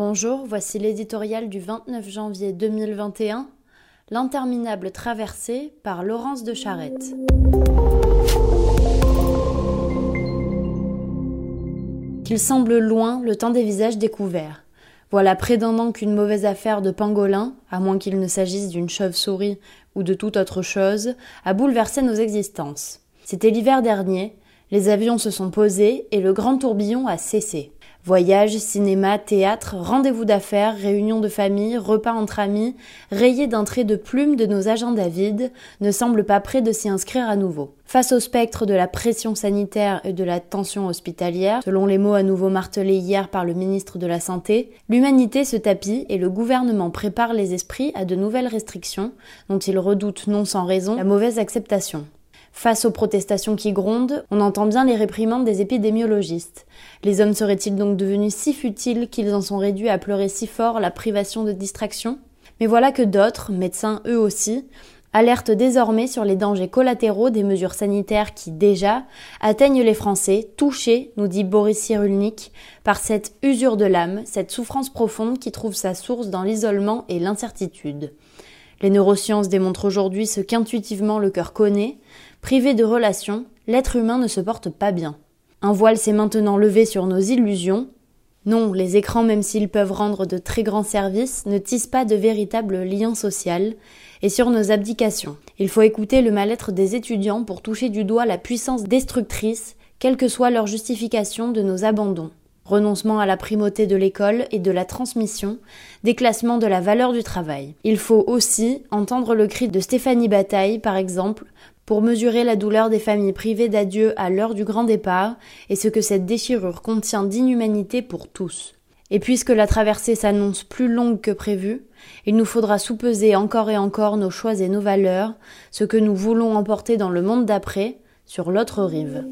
Bonjour, voici l'éditorial du 29 janvier 2021, L'interminable traversée par Laurence de Charette. Qu'il semble loin le temps des visages découverts. Voilà près d'un an qu'une mauvaise affaire de pangolin, à moins qu'il ne s'agisse d'une chauve-souris ou de toute autre chose, a bouleversé nos existences. C'était l'hiver dernier, les avions se sont posés et le grand tourbillon a cessé. Voyages, cinéma, théâtre, rendez-vous d'affaires, réunions de famille, repas entre amis, rayés d'un trait de plume de nos agendas vides, ne semblent pas prêts de s'y inscrire à nouveau. Face au spectre de la pression sanitaire et de la tension hospitalière, selon les mots à nouveau martelés hier par le ministre de la Santé, l'humanité se tapit et le gouvernement prépare les esprits à de nouvelles restrictions dont il redoute non sans raison la mauvaise acceptation. Face aux protestations qui grondent, on entend bien les réprimandes des épidémiologistes. Les hommes seraient-ils donc devenus si futiles qu'ils en sont réduits à pleurer si fort la privation de distraction? Mais voilà que d'autres, médecins eux aussi, alertent désormais sur les dangers collatéraux des mesures sanitaires qui, déjà, atteignent les Français, touchés, nous dit Boris Cyrulnik, par cette usure de l'âme, cette souffrance profonde qui trouve sa source dans l'isolement et l'incertitude. Les neurosciences démontrent aujourd'hui ce qu'intuitivement le cœur connaît. Privé de relations, l'être humain ne se porte pas bien. Un voile s'est maintenant levé sur nos illusions. Non, les écrans, même s'ils peuvent rendre de très grands services, ne tissent pas de véritables liens sociaux, et sur nos abdications. Il faut écouter le mal-être des étudiants pour toucher du doigt la puissance destructrice, quelle que soit leur justification de nos abandons renoncement à la primauté de l'école et de la transmission, déclassement de la valeur du travail. Il faut aussi entendre le cri de Stéphanie Bataille, par exemple, pour mesurer la douleur des familles privées d'adieu à l'heure du grand départ et ce que cette déchirure contient d'inhumanité pour tous. Et puisque la traversée s'annonce plus longue que prévu, il nous faudra soupeser encore et encore nos choix et nos valeurs, ce que nous voulons emporter dans le monde d'après, sur l'autre rive.